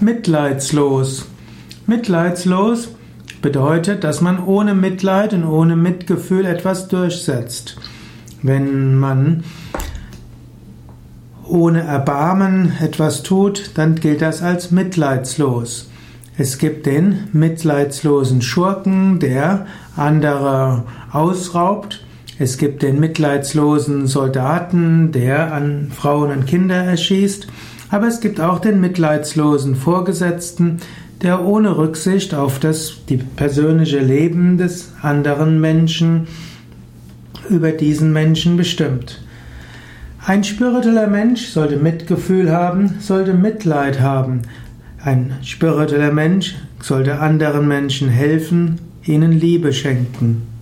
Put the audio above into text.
Mitleidslos. Mitleidslos bedeutet, dass man ohne Mitleid und ohne Mitgefühl etwas durchsetzt. Wenn man ohne Erbarmen etwas tut, dann gilt das als mitleidslos. Es gibt den mitleidslosen Schurken, der andere ausraubt. Es gibt den mitleidslosen Soldaten, der an Frauen und Kinder erschießt. Aber es gibt auch den mitleidslosen Vorgesetzten, der ohne Rücksicht auf das die persönliche Leben des anderen Menschen über diesen Menschen bestimmt. Ein spiritueller Mensch sollte Mitgefühl haben, sollte Mitleid haben. Ein spiritueller Mensch sollte anderen Menschen helfen, ihnen Liebe schenken.